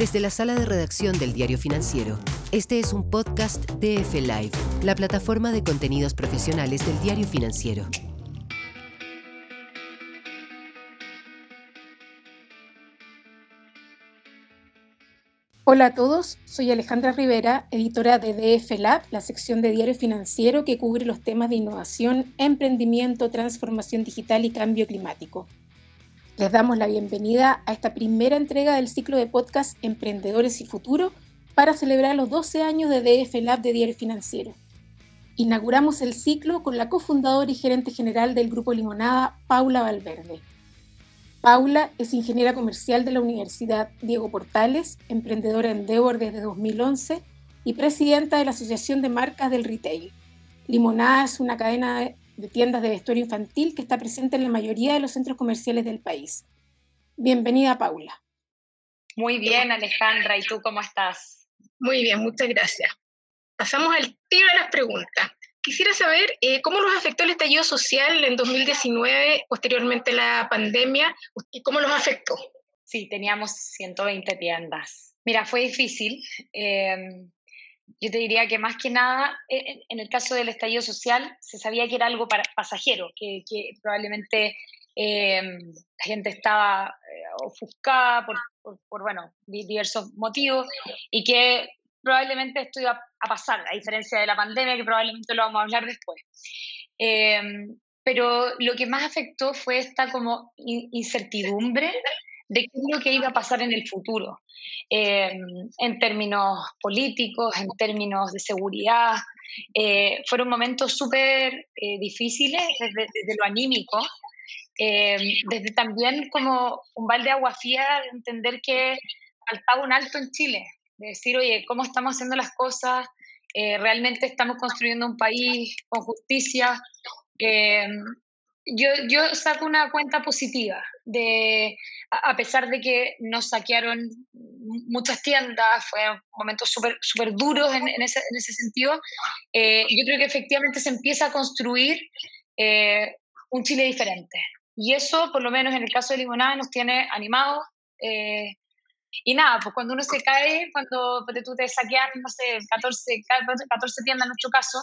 Desde la sala de redacción del Diario Financiero, este es un podcast de F Live, la plataforma de contenidos profesionales del Diario Financiero. Hola a todos, soy Alejandra Rivera, editora de DF Lab, la sección de Diario Financiero que cubre los temas de innovación, emprendimiento, transformación digital y cambio climático. Les damos la bienvenida a esta primera entrega del ciclo de podcast Emprendedores y Futuro para celebrar los 12 años de DF Lab de Diario Financiero. Inauguramos el ciclo con la cofundadora y gerente general del Grupo Limonada, Paula Valverde. Paula es ingeniera comercial de la Universidad Diego Portales, emprendedora en desde 2011 y presidenta de la Asociación de Marcas del Retail. Limonada es una cadena de tiendas de vestuario infantil que está presente en la mayoría de los centros comerciales del país. Bienvenida, Paula. Muy bien, Alejandra. ¿Y tú cómo estás? Muy bien, muchas gracias. Pasamos al tiro de las preguntas. Quisiera saber eh, cómo nos afectó el estallido social en 2019, posteriormente la pandemia, y cómo nos afectó. Sí, teníamos 120 tiendas. Mira, fue difícil. Em, yo te diría que más que nada, e, en, el caso del estallido social, se sabía que era algo para, pasajero, que, probablemente eh, la gente estaba eh, ofuscada por, por, bueno, diversos motivos y que probablemente esto iba a pasar, a diferencia de la pandemia, que probablemente lo vamos a hablar después. Eh, pero lo que más afectó fue esta como incertidumbre de qué es lo que iba a pasar en el futuro, eh, en términos políticos, en términos de seguridad. Eh, fueron momentos súper eh, difíciles desde, lo anímico, desde también como un balde de agua fría de entender que faltaba un alto en Chile, de decir, oye, ¿cómo estamos haciendo las cosas? ¿Realmente estamos construyendo un país con justicia? Yo, yo saco una cuenta positiva de, a pesar de que nos saquearon muchas tiendas, fue momentos súper super duros en, en, ese, en, ese, sentido, eh, yo creo que efectivamente se empieza a construir eh, un Chile diferente. Y eso, por lo menos en el caso de Limonada, nos tiene animados. Eh, y nada, pues cuando uno se cae, cuando tú te saquean, no sé, 14, 14 tiendas en nuestro caso,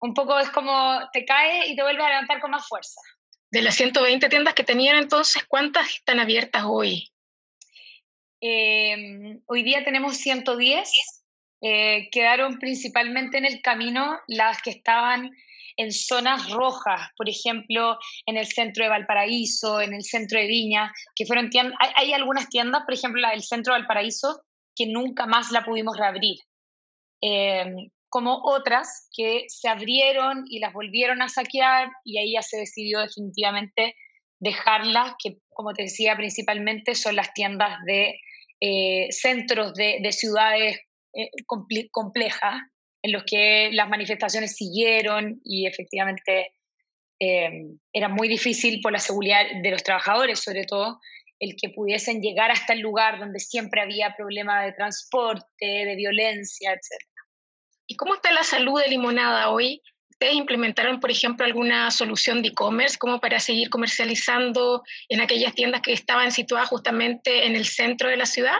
un poco es como te cae y te vuelve a levantar con más fuerza. De las 120 tiendas que tenían entonces, ¿cuántas están abiertas hoy? Em, hoy día tenemos 110. Eh, quedaron principalmente en el camino las que estaban en zonas rojas, por ejemplo, en el centro de Valparaíso, en el centro de Viña, que fueron tiendas, hay, hay algunas tiendas, por ejemplo, la del centro de Valparaíso, que nunca más la pudimos reabrir. Eh, como otras que se abrieron y las volvieron a saquear y ahí ya se decidió definitivamente dejarlas, que como te decía principalmente son las tiendas de eh, centros de, ciudades eh, complejas en los que las manifestaciones siguieron y efectivamente eh, era muy difícil por la seguridad de los trabajadores sobre todo el que pudiesen llegar hasta el lugar donde siempre había problema de transporte, de violencia, etc. ¿Y cómo está la salud de Limonada hoy? ¿Ustedes implementaron, por ejemplo, alguna solución de e-commerce como para seguir comercializando en aquellas tiendas que estaban situadas justamente en el centro de la ciudad?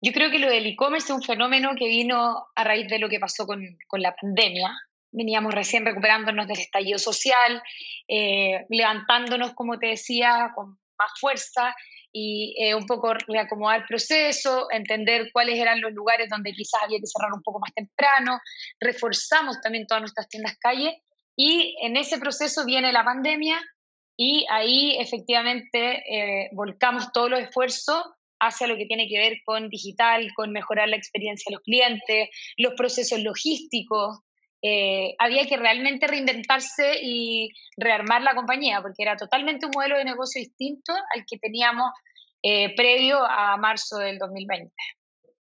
Yo creo que lo del e-commerce es un fenómeno que vino a raíz de lo que pasó con, con la pandemia. Veníamos recién recuperándonos del estallido social, eh, levantándonos, como te decía, con más fuerza y eh, un poco reacomodar el proceso, entender cuáles eran los lugares donde quizás había que cerrar un poco más temprano, reforzamos también todas nuestras tiendas calle y en ese proceso viene la pandemia y ahí efectivamente eh, volcamos todos los esfuerzos hacia lo que tiene que ver con digital, con mejorar la experiencia de los clientes, los procesos logísticos, eh, había que realmente reinventarse y rearmar la compañía, porque era totalmente un modelo de negocio distinto al que teníamos eh, previo a marzo del 2020.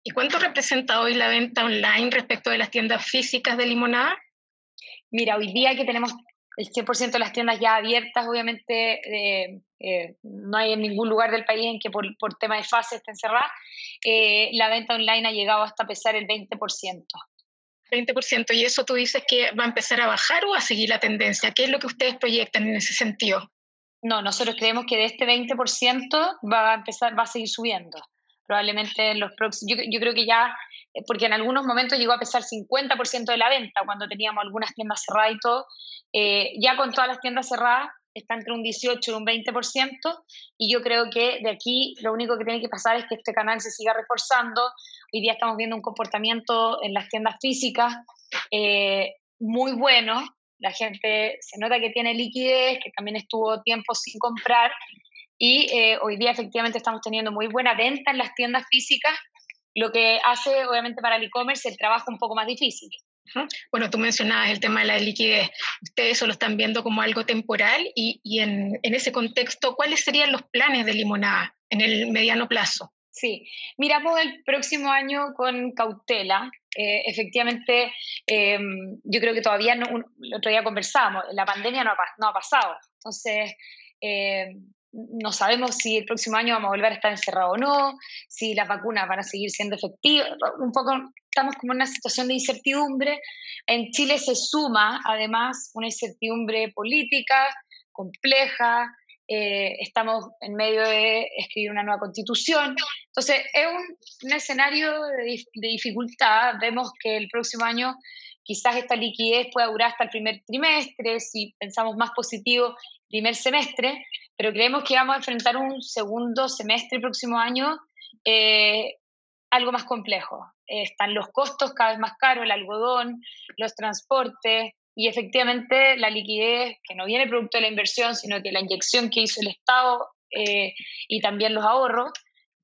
¿Y cuánto representa hoy la venta online respecto de las tiendas físicas de limonada? Mira, hoy día que tenemos el 100% de las tiendas ya abiertas, obviamente eh, no hay en ningún lugar del país en que por, por tema de fase esté encerrada, la venta online ha llegado hasta pesar el 20%. 20%. ¿Y eso tú dices que va a empezar a bajar o a seguir la tendencia? ¿Qué es lo que ustedes proyectan en ese sentido? No, nosotros creemos que de este 20% va a empezar, va a seguir subiendo. Probablemente en los próximos, yo, yo creo que ya, eh, porque en algunos momentos llegó a pesar 50% de la venta cuando teníamos algunas tiendas cerradas y todo. Eh, ya con todas las tiendas cerradas está entre un 18 y un 20%, y yo creo que de aquí lo único que tiene que pasar es que este canal se siga reforzando. Hoy día estamos viendo un comportamiento en las tiendas físicas eh, muy bueno, la gente se nota que tiene liquidez, que también estuvo tiempo sin comprar, y eh, hoy día efectivamente estamos teniendo muy buena venta en las tiendas físicas, lo que hace obviamente para el e-commerce el trabajo un poco más difícil. Bueno, tú mencionabas el tema de la liquidez. Ustedes eso lo están viendo como algo temporal y, y en, en, ese contexto, ¿cuáles serían los planes de Limonada en el mediano plazo? Sí, miramos el próximo año con cautela. Eh, efectivamente, eh, yo creo que todavía, no, el otro día conversábamos, la pandemia no ha, no ha pasado. Entonces, eh, no sabemos si el próximo año vamos a volver a estar encerrados o no, si las vacunas van a seguir siendo efectivas. Un poco estamos como en una situación de incertidumbre. En Chile se suma además una incertidumbre política compleja. Eh, estamos en medio de escribir una nueva constitución. Entonces, es un, escenario de, de dificultad. Vemos que el próximo año quizás esta liquidez pueda durar hasta el primer trimestre, si pensamos más positivo, primer semestre, pero creemos que vamos a enfrentar un segundo semestre próximo año eh, algo más complejo. Eh, están los costos cada vez más caros, el algodón, los transportes y efectivamente la liquidez, que no viene producto de la inversión, sino que la inyección que hizo el Estado eh, y también los ahorros,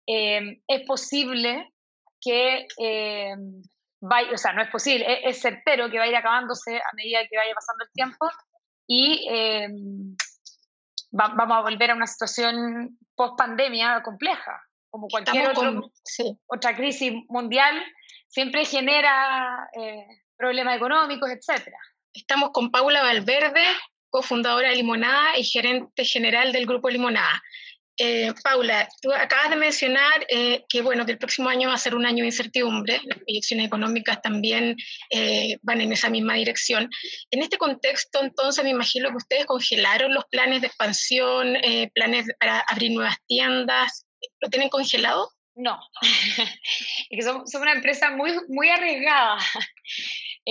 es posible que o sea, no es posible, es, es, certero que va a ir acabándose a medida que vaya pasando el tiempo y eh, va, vamos a volver a una situación post pandemia compleja, como cualquier otro, con, sí. otra crisis mundial, siempre genera eh, problemas económicos, etc. Estamos con Paula Valverde, cofundadora de Limonada y gerente general del Grupo Limonada. Eh, Paula, tú acabas de mencionar eh, que bueno que el próximo año va a ser un año de incertidumbre, las proyecciones económicas también eh, van en esa misma dirección. En este contexto, entonces, me imagino que ustedes congelaron los planes de expansión, eh, planes para abrir nuevas tiendas, ¿lo tienen congelado? No, es que somos, somos, una empresa muy, muy arriesgada.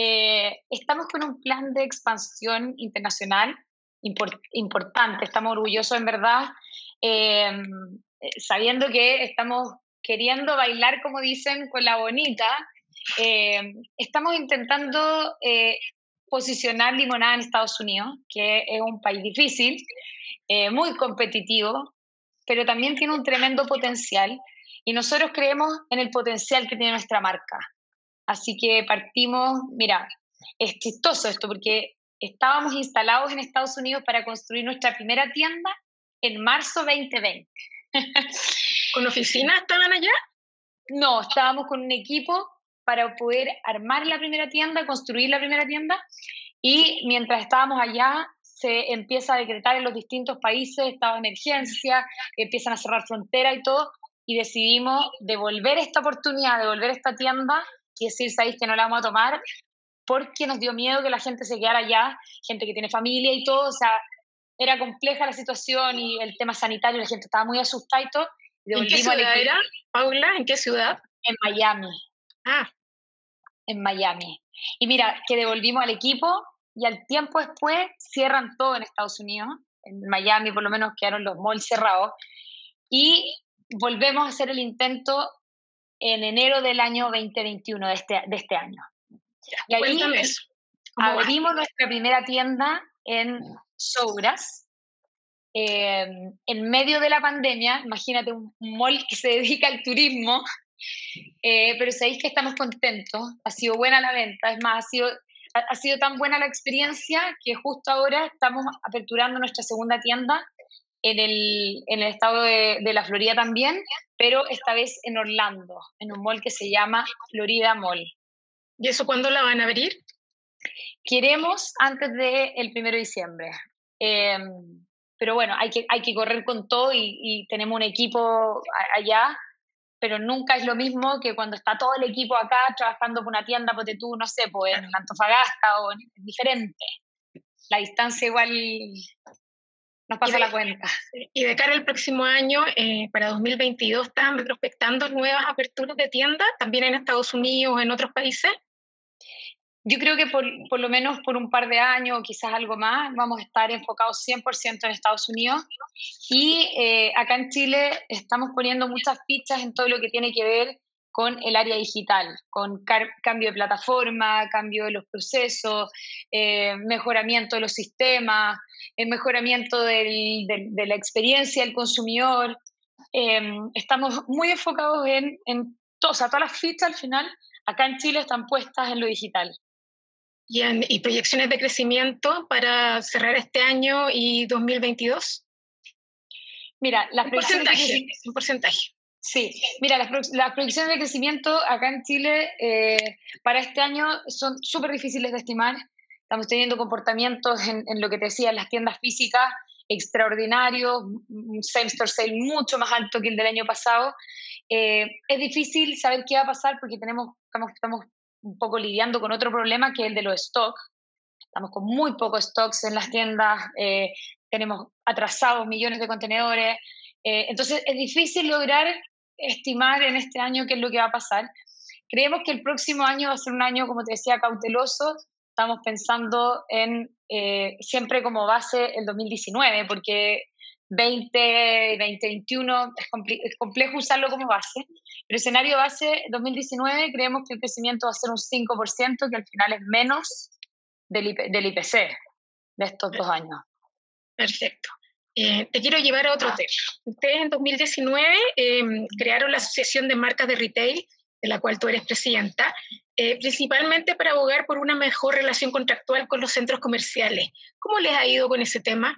estamos con un plan de expansión internacional import, importante, estamos orgullosos en verdad eh, sabiendo que estamos queriendo bailar, como dicen, con la bonita, eh, estamos intentando eh, posicionar limonada en Estados Unidos, que es un país difícil, eh, muy competitivo, pero también tiene un tremendo potencial y nosotros creemos en el potencial que tiene nuestra marca. Así que partimos, mira, es chistoso esto porque estábamos instalados en Estados Unidos para construir nuestra primera tienda en marzo 2020. ¿Con oficina estaban allá? No, estábamos con un equipo para poder armar la primera tienda, construir la primera tienda y mientras estábamos allá se empieza a decretar en los distintos países estado de emergencia, empiezan a cerrar fronteras y todo y decidimos devolver esta oportunidad, devolver esta tienda y decir, sabéis que no la vamos a tomar porque nos dio miedo que la gente se quedara allá, gente que tiene familia y todo, o sea, era compleja la situación y el tema sanitario, la gente estaba muy asustada y todo. ¿En qué ciudad era, Paula? ¿En qué ciudad? En Miami. Ah. En Miami. Y mira, que devolvimos al equipo y al tiempo después cierran todo en Estados Unidos. En Miami por lo menos quedaron los malls cerrados. Y volvemos a hacer el intento en enero del año 2021, de este, de este año. y ahí abrimos nuestra primera tienda en Sobras, eh, en medio de la pandemia, imagínate un mall que se dedica al turismo, eh, pero sabéis que estamos contentos, ha sido buena la venta, es más, ha sido, ha, sido tan buena la experiencia que justo ahora estamos aperturando nuestra segunda tienda en el, en el estado de, de, la Florida también, pero esta vez en Orlando, en un mall que se llama Florida Mall. ¿Y eso cuándo la van a abrir? Queremos antes del de 1 de diciembre. Eh, pero bueno, hay que, hay que correr con todo y, y, tenemos un equipo allá, pero nunca es lo mismo que cuando está todo el equipo acá trabajando por una tienda, porque tú, no sé, pues en Antofagasta o en, es diferente. La distancia igual nos pasa la cuenta. Y de cara al próximo año, eh, para 2022, ¿están retrospectando nuevas aperturas de tiendas, también en Estados Unidos o en otros países? Yo creo que por, por, lo menos por un par de años o quizás algo más vamos a estar enfocados 100% en Estados Unidos y eh, acá en Chile estamos poniendo muchas fichas en todo lo que tiene que ver con el área digital, con cambio de plataforma, cambio de los procesos, eh, mejoramiento de los sistemas, el mejoramiento del, de la experiencia del consumidor. Em, estamos muy enfocados en, en o sea, todas las fichas al final acá en Chile están puestas en lo digital. ¿Y, y proyecciones de crecimiento para cerrar este año y 2022? Mira, las porcentaje, un porcentaje. Sí, mira, las, las, proyecciones de crecimiento acá en Chile eh, para este año son súper difíciles de estimar. Estamos teniendo comportamientos en, en, lo que te decía, en las tiendas físicas extraordinarios, un same store sale mucho más alto que el del año pasado. Eh, es difícil saber qué va a pasar porque tenemos, estamos, estamos un poco lidiando con otro problema que es el de los stocks. Estamos con muy pocos stocks en las tiendas, eh, tenemos atrasados millones de contenedores. entonces es difícil lograr estimar en este año qué es lo que va a pasar. Creemos que el próximo año va a ser un año, como te decía, cauteloso. Estamos pensando en eh, siempre como base el 2019, porque 20, 2021 es, es, complejo usarlo como base. Pero escenario base 2019 creemos que el crecimiento va a ser un 5%, que al final es menos del, del IPC de estos dos años. Perfecto. Eh, te quiero llevar a otro tema. Ustedes en 2019 em, crearon la Asociación de Marcas de Retail, de la cual tú eres presidenta, eh, principalmente para abogar por una mejor relación contractual con los centros comerciales. ¿Cómo les ha ido con ese tema?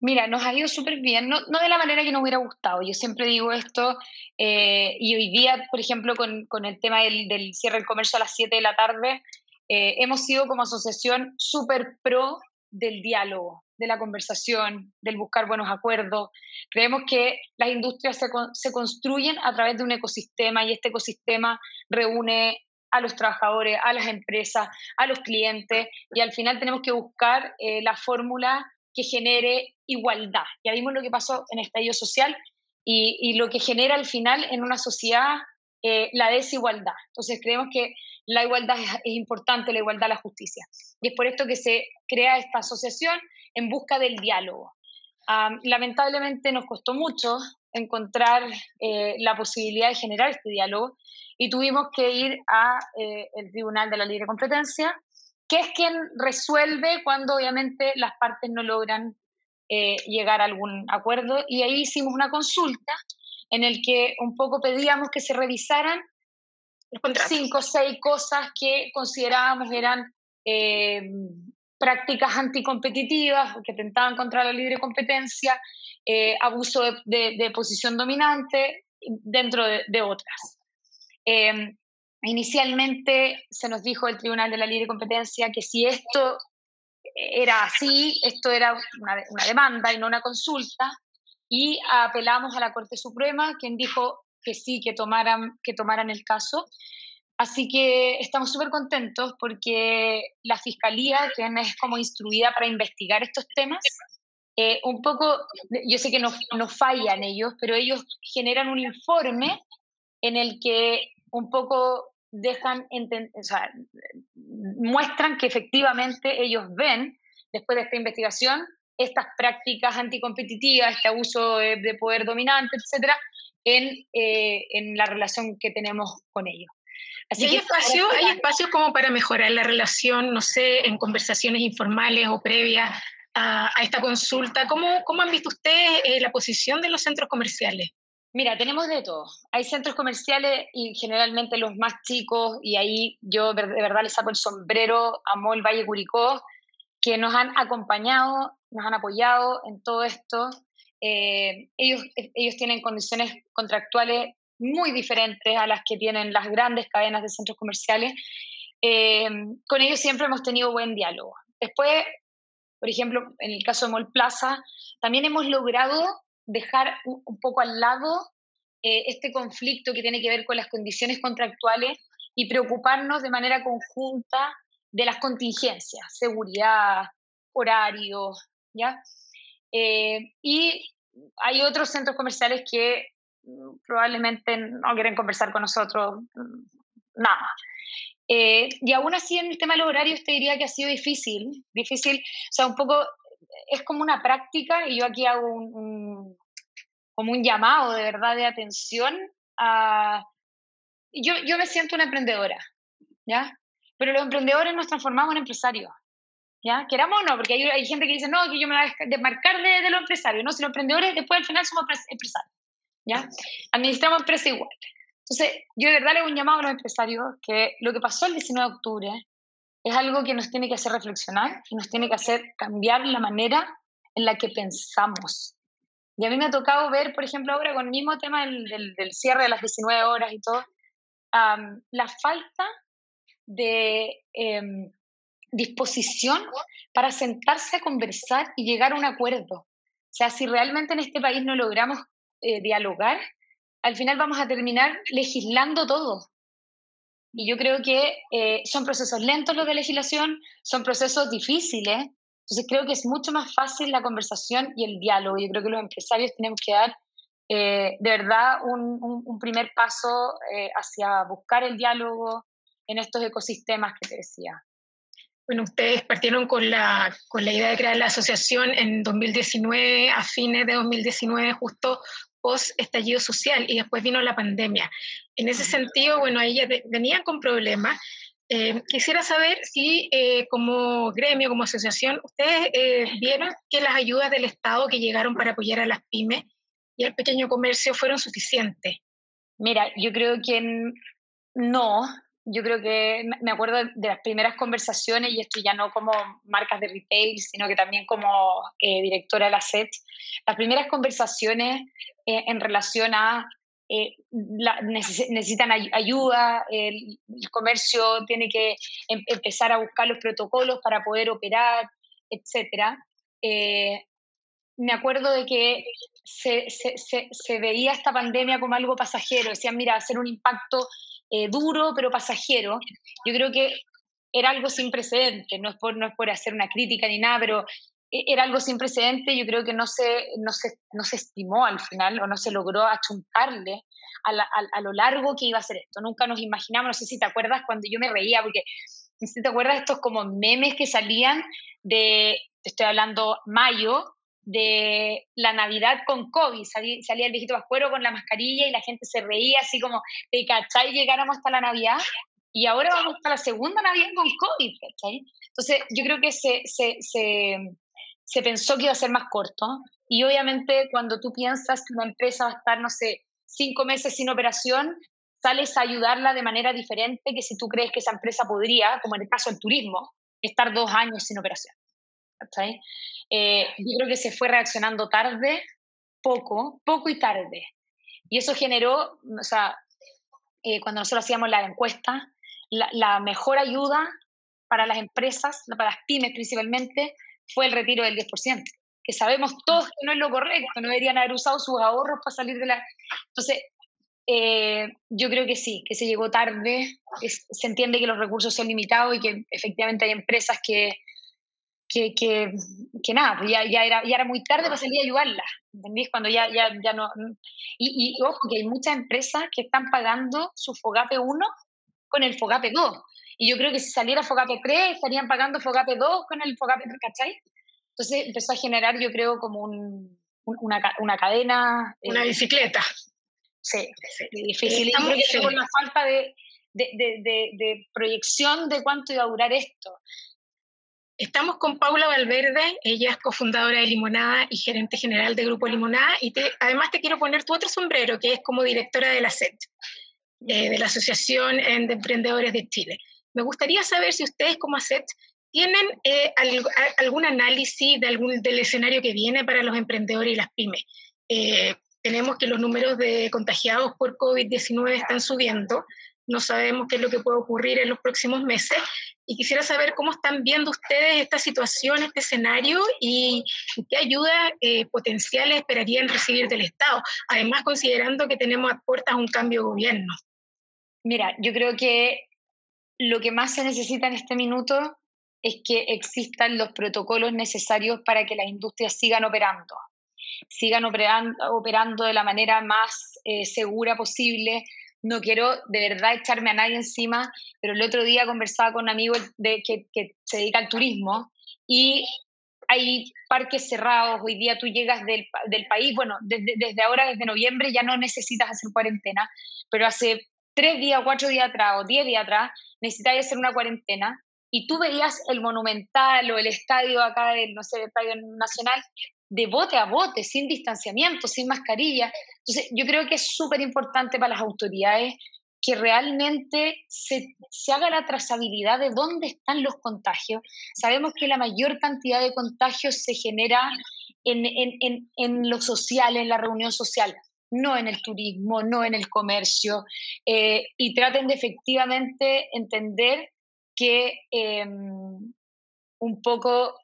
Mira, nos ha ido súper bien, no, no, de la manera que nos hubiera gustado. Yo siempre digo esto, eh, y hoy día, por ejemplo, con, con el tema del, del, cierre del comercio a las 7 de la tarde, hemos sido como asociación súper pro del diálogo, de la conversación, del buscar buenos acuerdos. Creemos que las industrias se, se, construyen a través de un ecosistema y este ecosistema reúne a los trabajadores, a las empresas, a los clientes y al final tenemos que buscar eh, la fórmula que genere igualdad. Ya vimos lo que pasó en el estallido social y, lo que genera al final en una sociedad eh, la desigualdad. Entonces creemos que la igualdad es, importante, la igualdad, la justicia. Y es por esto que se crea esta asociación en busca del diálogo. lamentablemente nos costó mucho encontrar eh, la posibilidad de generar este diálogo y tuvimos que ir al eh, Tribunal de la Libre Competencia, que es quien resuelve cuando obviamente las partes no logran llegar a algún acuerdo. Y ahí hicimos una consulta en el que un poco pedíamos que se revisaran cinco o seis cosas que considerábamos eran eh, prácticas anticompetitivas que atentaban contra la libre competencia, eh, abuso de, posición dominante, dentro de, otras. Eh, inicialmente se nos dijo el Tribunal de la Libre Competencia que si esto era así, esto era una, una demanda y no una consulta, y apelamos a la Corte Suprema, quien dijo que sí, que tomaran, que tomaran el caso. Así que estamos súper contentos porque la Fiscalía, que es como instruida para investigar estos temas, eh, un poco, yo sé que no, no fallan ellos, pero ellos generan un informe en el que un poco dejan, o sea, muestran que efectivamente ellos ven, después de esta investigación, estas prácticas anticompetitivas, este abuso de, poder dominante, etcétera, en, eh, en, la relación que tenemos con ellos. Así hay, espacio, hay espacio como para mejorar la relación, no sé, en conversaciones informales o previas a, esta consulta. ¿Cómo, ¿Cómo, han visto ustedes eh, la posición de los centros comerciales? Mira, tenemos de todo. Hay centros comerciales y generalmente los más chicos, y ahí yo de verdad les saco el sombrero a Mol Valle Curicó, que nos han acompañado, nos han apoyado en todo esto. Eh, ellos, ellos tienen condiciones contractuales muy diferentes a las que tienen las grandes cadenas de centros comerciales. Eh, con ellos siempre hemos tenido buen diálogo. Después, por ejemplo, en el caso de Mall Plaza, también hemos logrado dejar un, poco al lado eh, este conflicto que tiene que ver con las condiciones contractuales y preocuparnos de manera conjunta de las contingencias, seguridad, horario, ¿ya? Eh, y hay otros centros comerciales que mm, probablemente no quieren conversar con nosotros, mm, nada. Eh, y aún así en el tema de los horarios te diría que ha sido difícil, difícil, o sea, un poco es como una práctica y yo aquí hago un, como un llamado de verdad de atención a... Yo, yo me siento una emprendedora, ¿ya? Pero los emprendedores nos transformamos en empresarios, ¿ya? Queramos o no, porque hay, hay, gente que dice, no, que yo me voy a desmarcar de, de los empresarios, no, si los emprendedores después al final somos empresarios, ¿ya? Administramos empresas igual. Entonces, yo de verdad le hago un llamado a los empresarios que lo que pasó el 19 de octubre es algo que nos tiene que hacer reflexionar y nos tiene que hacer cambiar la manera en la que pensamos. Y a mí me ha tocado ver, por ejemplo, ahora con el mismo tema del, del, cierre de las 19 horas y todo, la falta de em, disposición para sentarse a conversar y llegar a un acuerdo. O sea, si realmente en este país no logramos eh, dialogar, al final vamos a terminar legislando todo. Y yo creo que eh, son procesos lentos los de legislación, son procesos difíciles. Entonces creo que es mucho más fácil la conversación y el diálogo. Yo creo que los empresarios tenemos que dar eh, de verdad un, primer paso eh, hacia buscar el diálogo en estos ecosistemas que te decía. Bueno, ustedes partieron con la, con la idea de crear la asociación en 2019, a fines de 2019, justo post estallido social y después vino la pandemia. En ese sentido, bueno, ahí ya venían con problemas. Eh, quisiera saber si eh, como gremio, como asociación, ustedes eh, vieron que las ayudas del Estado que llegaron para apoyar a las pymes y al pequeño comercio fueron suficientes. Mira, yo creo que no, yo creo que me acuerdo de las primeras conversaciones, y esto ya no como marcas de retail, sino que también como eh, directora de la SET, las primeras conversaciones eh, en relación a eh, necesitan ayuda, el, comercio tiene que em, empezar a buscar los protocolos para poder operar, etc. me acuerdo de que se, se, se, se veía esta pandemia como algo pasajero, decían, mira, hacer un impacto eh, duro pero pasajero. Yo creo que era algo sin precedente, no es, por, no es por hacer una crítica ni nada, pero e, era algo sin precedente, yo creo que no se, no se, no se estimó al final o no se logró achuntarle a, a, lo largo que iba a ser esto. Nunca nos imaginamos, no sé si te acuerdas cuando yo me reía, porque si te acuerdas estos como memes que salían de, te estoy hablando, mayo, de la Navidad con COVID. Salía, el viejito Pascuero con la mascarilla y la gente se reía así como, ¿de cachai? Llegáramos hasta la Navidad y ahora vamos hasta la segunda Navidad con COVID, ¿cachai? Entonces yo creo que se, se, se pensó que iba a ser más corto y obviamente cuando tú piensas que una empresa va a estar, no sé, cinco meses sin operación, sales a ayudarla de manera diferente que si tú crees que esa empresa podría, como en el caso del turismo, estar dos años sin operación. Eh, yo creo que se fue reaccionando tarde, poco, poco y tarde. Y eso generó, o sea, eh, cuando nosotros hacíamos la encuesta, la, mejor ayuda para las empresas, para las pymes principalmente, fue el retiro del 10%, que sabemos todos que no es lo correcto, no deberían haber usado sus ahorros para salir de la... Entonces, eh, yo creo que sí, que se llegó tarde, se entiende que los recursos son limitados y que efectivamente hay empresas que, que, que, que nada, pues ya, ya, era, ya era muy tarde para salir a ayudarla, ¿entendés? Cuando ya, ya, ya no... Y, y, ojo, que hay muchas empresas que están pagando su FOGAPE 1 con el FOGAPE 2. Y yo creo que si saliera FOGAPE 3, estarían pagando FOGAPE 2 con el FOGAPE 3, ¿cachai? Entonces empezó a generar, yo creo, como un, una, una cadena... Una eh, bicicleta. Sí, difícil. Estamos, y por la falta de, de, de, de, proyección de cuánto iba a durar esto. Estamos con Paula Valverde, ella es cofundadora de Limonada y gerente general de Grupo Limonada, y además te quiero poner tu otro sombrero, que es como directora de la SET, eh, de la Asociación de Emprendedores de Chile. Me gustaría saber si ustedes como ACET tienen eh, algún análisis de algún, del escenario que viene para los emprendedores y las pymes. Eh, tenemos que los números de contagiados por COVID-19 están subiendo, no sabemos qué es lo que puede ocurrir en los próximos meses y quisiera saber cómo están viendo ustedes esta situación, este escenario y qué ayuda eh, potenciales esperarían recibir del Estado, además considerando que tenemos a puertas un cambio de gobierno. Mira, yo creo que lo que más se necesita en este minuto es que existan los protocolos necesarios para que las industrias sigan operando, sigan operando, operando de la manera más eh, segura posible. No quiero de verdad echarme a nadie encima, pero el otro día conversaba con un amigo de, que, se dedica al turismo y hay parques cerrados, hoy día tú llegas del, del país, bueno, desde, desde, ahora, desde noviembre, ya no necesitas hacer cuarentena, pero hace tres días, cuatro días atrás o diez días atrás, necesitáis hacer una cuarentena y tú veías el Monumental o el estadio acá del, no sé, el Estadio Nacional de bote a bote, sin distanciamiento, sin mascarilla. Entonces, yo creo que es súper importante para las autoridades que realmente se, se, haga la trazabilidad de dónde están los contagios. Sabemos que la mayor cantidad de contagios se genera en, en, en, en lo social, en la reunión social, no en el turismo, no en el comercio, eh, y traten de efectivamente entender que em, un poco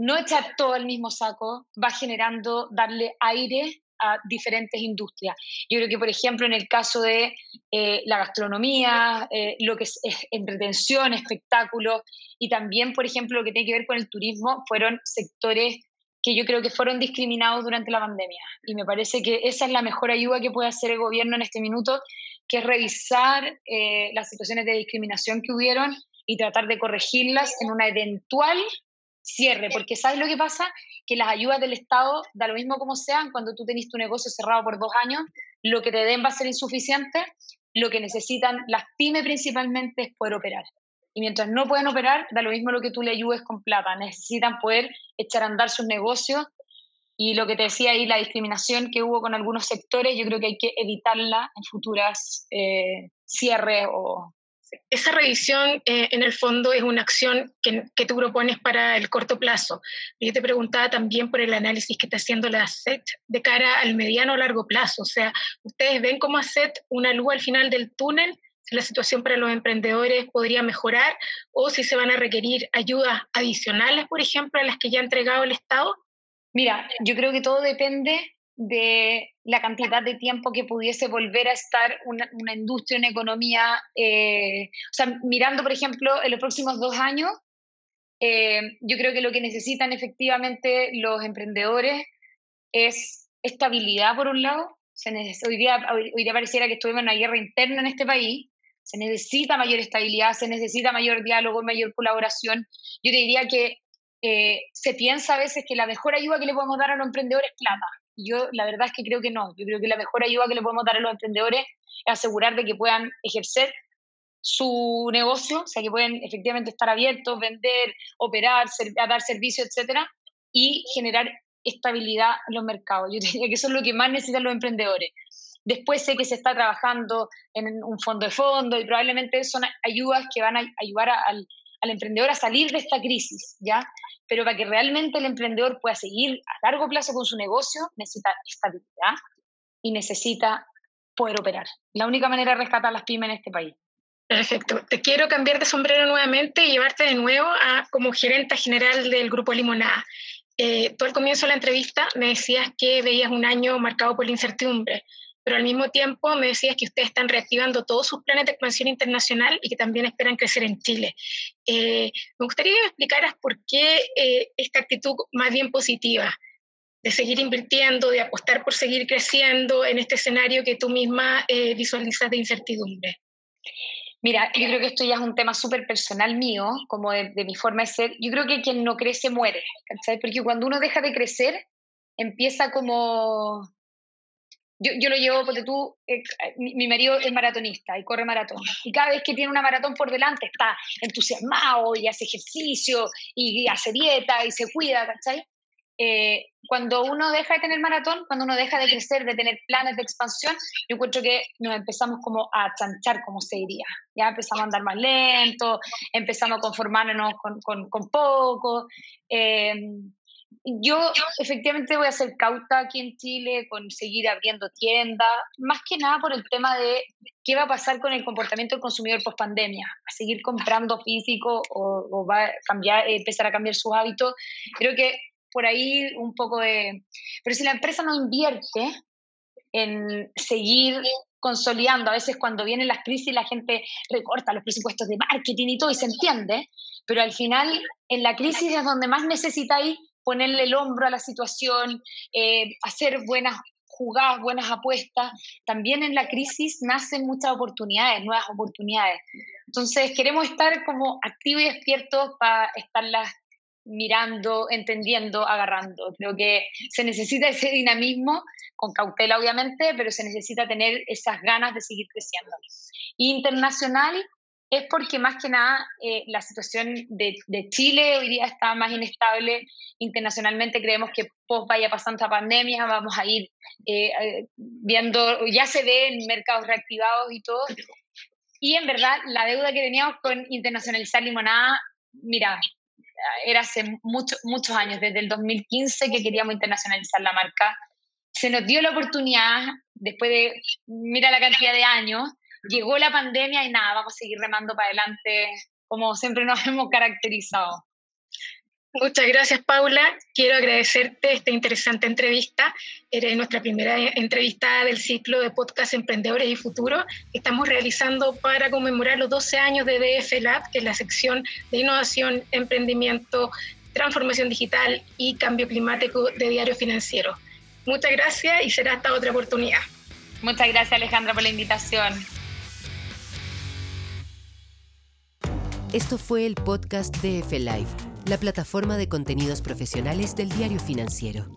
no echar todo el mismo saco va generando, darle aire a diferentes industrias. Yo creo que, por ejemplo, en el caso de eh, la gastronomía, eh, lo que es, entretención, espectáculos, y también, por ejemplo, lo que tiene que ver con el turismo, fueron sectores que yo creo que fueron discriminados durante la pandemia. Y me parece que esa es la mejor ayuda que puede hacer el gobierno en este minuto, que es revisar eh, las situaciones de discriminación que hubieron y tratar de corregirlas en una eventual cierre, porque ¿sabes lo que pasa? Que las ayudas del Estado, da lo mismo como sean, cuando tú tenés tu negocio cerrado por dos años, lo que te den va a ser insuficiente, lo que necesitan las pymes principalmente es poder operar. Y mientras no pueden operar, da lo mismo lo que tú le ayudes con plata, necesitan poder echar a andar sus negocios y lo que te decía ahí, la discriminación que hubo con algunos sectores, yo creo que hay que evitarla en futuras eh, cierres o esa revisión, eh, en el fondo, es una acción que, que, tú propones para el corto plazo. Yo te preguntaba también por el análisis que está haciendo la SET de cara al mediano o largo plazo. O sea, ¿ustedes ven cómo SET una luz al final del túnel? La situación para los emprendedores podría mejorar o si se van a requerir ayudas adicionales, por ejemplo, a las que ya ha entregado el Estado. Mira, yo creo que todo depende de la cantidad de tiempo que pudiese volver a estar una, una industria, una economía, eh, o sea, mirando, por ejemplo, en los próximos dos años, eh, yo creo que lo que necesitan efectivamente los emprendedores es estabilidad, por un lado. Se hoy, día, día pareciera que estuvimos en una guerra interna en este país. Se necesita mayor estabilidad, se necesita mayor diálogo, mayor colaboración. Yo te diría que eh, se piensa a veces que la mejor ayuda que le podemos dar a los emprendedores es plata yo la verdad es que creo que no. Yo creo que la mejor ayuda que le podemos dar a los emprendedores es asegurar de que puedan ejercer su negocio, o sea, que pueden efectivamente estar abiertos, vender, operar, dar servicio, etcétera, y generar estabilidad en los mercados. Yo diría que eso es lo que más necesitan los emprendedores. Después sé que se está trabajando en un fondo de fondo y probablemente son ayudas que van a ayudar al, al emprendedor a salir de esta crisis, ¿ya? Pero para que realmente el emprendedor pueda seguir a largo plazo con su negocio, necesita estabilidad y necesita poder operar. La única manera de rescatar las pymes en este país. Perfecto. Te quiero cambiar de sombrero nuevamente y llevarte de nuevo a como gerente general del Grupo Limonada. Eh, tú al comienzo de la entrevista me decías que veías un año marcado por la incertidumbre pero al mismo tiempo me decías que ustedes están reactivando todos sus planes de expansión internacional y que también esperan crecer en Chile. Eh, me gustaría que me explicaras por qué eh, esta actitud más bien positiva de seguir invirtiendo, de apostar por seguir creciendo en este escenario que tú misma eh, visualizas de incertidumbre. Mira, yo creo que esto ya es un tema súper personal mío, como de, de, mi forma de ser. Yo creo que quien no crece muere, ¿sabes? Porque cuando uno deja de crecer, empieza como yo, yo lo llevo porque tú, eh, mi, marido es maratonista y corre maratón. Y cada vez que tiene una maratón por delante está entusiasmado y hace ejercicio y, hace dieta y se cuida, ¿cachai? Eh, cuando uno deja de tener maratón, cuando uno deja de crecer, de tener planes de expansión, yo encuentro que nos empezamos como a chanchar, como se diría. Ya empezamos a andar más lento, empezamos a conformarnos con, con, con poco. Eh, yo efectivamente voy a ser cauta aquí en Chile con seguir abriendo tiendas, más que nada por el tema de qué va a pasar con el comportamiento del consumidor post pandemia, a seguir comprando físico o, va a cambiar, empezar a cambiar sus hábitos. Creo que por ahí un poco de... Pero si la empresa no invierte en seguir consolidando. A veces cuando vienen las crisis la gente recorta los presupuestos de marketing y todo y se entiende, pero al final en la crisis es donde más necesitáis ponerle el hombro a la situación, eh, hacer buenas jugadas, buenas apuestas. También en la crisis nacen muchas oportunidades, nuevas oportunidades. Entonces queremos estar como activos y despiertos para estarlas mirando, entendiendo, agarrando. Creo que se necesita ese dinamismo, con cautela obviamente, pero se necesita tener esas ganas de seguir creciendo. Internacional es porque más que nada eh, la situación de, Chile hoy día está más inestable. Internacionalmente creemos que post vaya pasando la pandemia, vamos a ir eh, eh, viendo, ya se ve en mercados reactivados y todo. Y en verdad la deuda que teníamos con internacionalizar limonada, mira, era hace mucho, muchos años, desde el 2015 que queríamos internacionalizar la marca. Se nos dio la oportunidad, después de, mira la cantidad de años, llegó la pandemia y nada, vamos a seguir remando para adelante como siempre nos hemos caracterizado. Muchas gracias, Paula. Quiero agradecerte esta interesante entrevista. Eres nuestra primera entrevista del ciclo de podcast Emprendedores y Futuro que estamos realizando para conmemorar los 12 años de DF Lab, que es la sección de innovación, emprendimiento, transformación digital y cambio climático de Diario Financiero. Muchas gracias y será hasta otra oportunidad. Muchas gracias, Alejandra, por la invitación. Esto fue el podcast de F Live, la plataforma de contenidos profesionales del diario financiero.